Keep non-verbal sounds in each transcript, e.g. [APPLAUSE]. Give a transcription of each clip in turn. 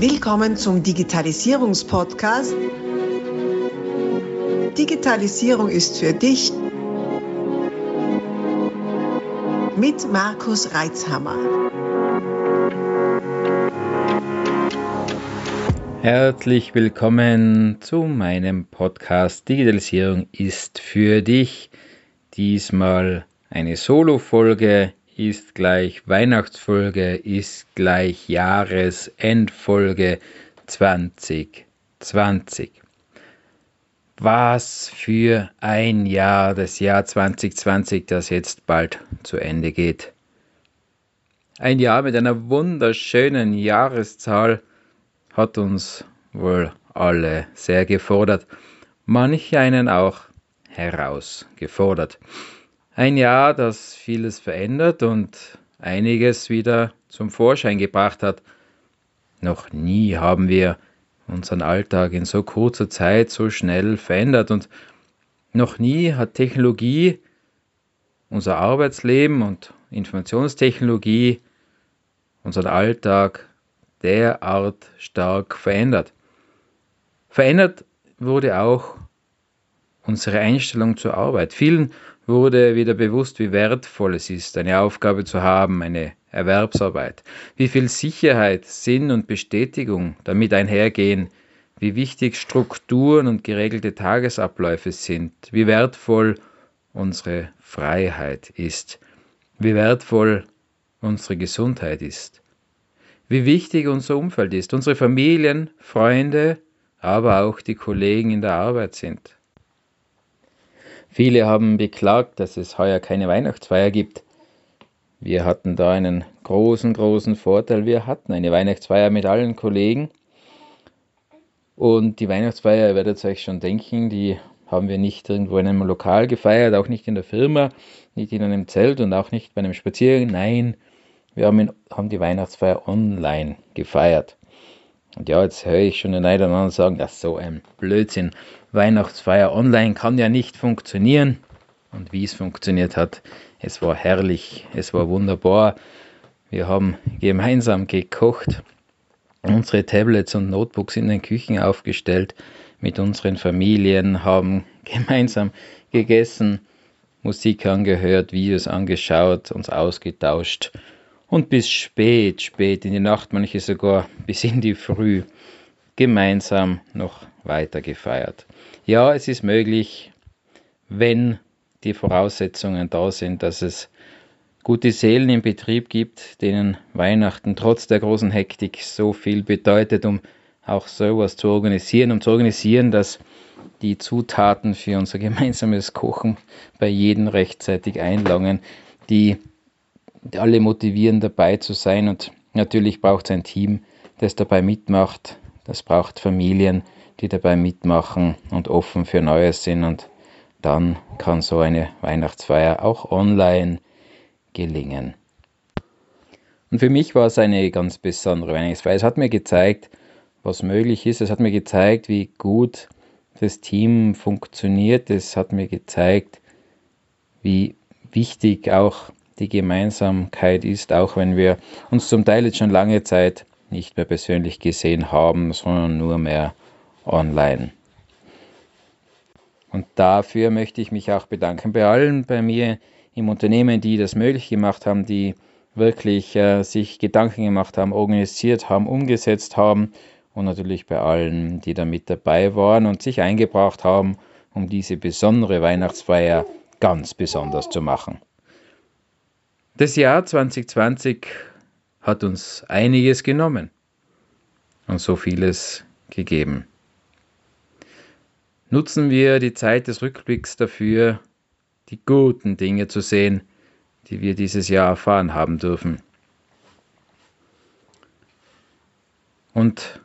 Willkommen zum Digitalisierungspodcast. Digitalisierung ist für dich mit Markus Reitzhammer. Herzlich willkommen zu meinem Podcast Digitalisierung ist für dich. Diesmal eine Solo-Folge ist gleich Weihnachtsfolge ist gleich Jahresendfolge 2020. Was für ein Jahr, das Jahr 2020, das jetzt bald zu Ende geht. Ein Jahr mit einer wunderschönen Jahreszahl hat uns wohl alle sehr gefordert, manch einen auch herausgefordert. Ein Jahr, das vieles verändert und einiges wieder zum Vorschein gebracht hat. Noch nie haben wir unseren Alltag in so kurzer Zeit so schnell verändert und noch nie hat Technologie unser Arbeitsleben und Informationstechnologie unseren Alltag derart stark verändert. Verändert wurde auch unsere Einstellung zur Arbeit. Vielen wurde wieder bewusst, wie wertvoll es ist, eine Aufgabe zu haben, eine Erwerbsarbeit, wie viel Sicherheit, Sinn und Bestätigung damit einhergehen, wie wichtig Strukturen und geregelte Tagesabläufe sind, wie wertvoll unsere Freiheit ist, wie wertvoll unsere Gesundheit ist, wie wichtig unser Umfeld ist, unsere Familien, Freunde, aber auch die Kollegen in der Arbeit sind. Viele haben beklagt, dass es heuer keine Weihnachtsfeier gibt. Wir hatten da einen großen, großen Vorteil. Wir hatten eine Weihnachtsfeier mit allen Kollegen. Und die Weihnachtsfeier, ihr werdet euch schon denken, die haben wir nicht irgendwo in einem Lokal gefeiert, auch nicht in der Firma, nicht in einem Zelt und auch nicht bei einem Spaziergang. Nein, wir haben, in, haben die Weihnachtsfeier online gefeiert. Und ja, jetzt höre ich schon den einen anderen sagen, das ist so ein Blödsinn. Weihnachtsfeier online kann ja nicht funktionieren. Und wie es funktioniert hat, es war herrlich, es war wunderbar. Wir haben gemeinsam gekocht, unsere Tablets und Notebooks in den Küchen aufgestellt, mit unseren Familien, haben [LAUGHS] gemeinsam gegessen, Musik angehört, Videos angeschaut, uns ausgetauscht und bis spät, spät in die Nacht, manche sogar bis in die Früh gemeinsam noch weiter gefeiert. Ja, es ist möglich, wenn die Voraussetzungen da sind, dass es gute Seelen im Betrieb gibt, denen Weihnachten trotz der großen Hektik so viel bedeutet, um auch sowas zu organisieren, um zu organisieren, dass die Zutaten für unser gemeinsames Kochen bei jedem rechtzeitig einlangen, die alle motivieren, dabei zu sein. Und natürlich braucht es ein Team, das dabei mitmacht. Das braucht Familien, die dabei mitmachen und offen für Neues sind. Und dann kann so eine Weihnachtsfeier auch online gelingen. Und für mich war es eine ganz besondere Weihnachtsfeier. Es hat mir gezeigt, was möglich ist. Es hat mir gezeigt, wie gut das Team funktioniert. Es hat mir gezeigt, wie wichtig auch die Gemeinsamkeit ist, auch wenn wir uns zum Teil jetzt schon lange Zeit nicht mehr persönlich gesehen haben, sondern nur mehr online. Und dafür möchte ich mich auch bedanken bei allen bei mir im Unternehmen, die das möglich gemacht haben, die wirklich äh, sich Gedanken gemacht haben, organisiert haben, umgesetzt haben und natürlich bei allen, die da mit dabei waren und sich eingebracht haben, um diese besondere Weihnachtsfeier ganz besonders zu machen. Das Jahr 2020 hat uns einiges genommen und so vieles gegeben. Nutzen wir die Zeit des Rückblicks dafür, die guten Dinge zu sehen, die wir dieses Jahr erfahren haben dürfen. Und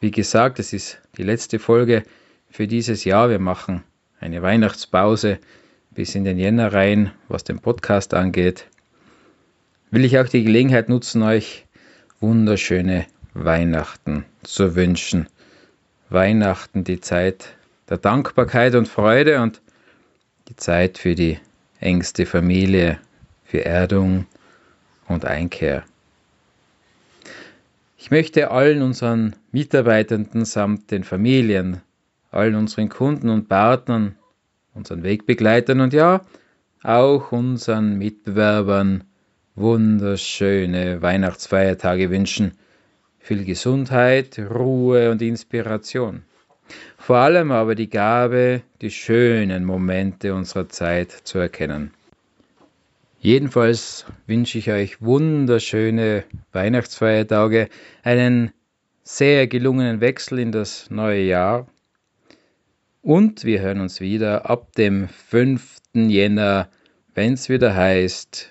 wie gesagt, es ist die letzte Folge für dieses Jahr. Wir machen eine Weihnachtspause bis in den Jänner rein, was den Podcast angeht will ich auch die Gelegenheit nutzen, euch wunderschöne Weihnachten zu wünschen. Weihnachten, die Zeit der Dankbarkeit und Freude und die Zeit für die engste Familie, für Erdung und Einkehr. Ich möchte allen unseren Mitarbeitenden samt den Familien, allen unseren Kunden und Partnern, unseren Wegbegleitern und ja, auch unseren Mitbewerbern wunderschöne Weihnachtsfeiertage wünschen. Viel Gesundheit, Ruhe und Inspiration. Vor allem aber die Gabe, die schönen Momente unserer Zeit zu erkennen. Jedenfalls wünsche ich euch wunderschöne Weihnachtsfeiertage, einen sehr gelungenen Wechsel in das neue Jahr und wir hören uns wieder ab dem 5. Jänner, wenn es wieder heißt,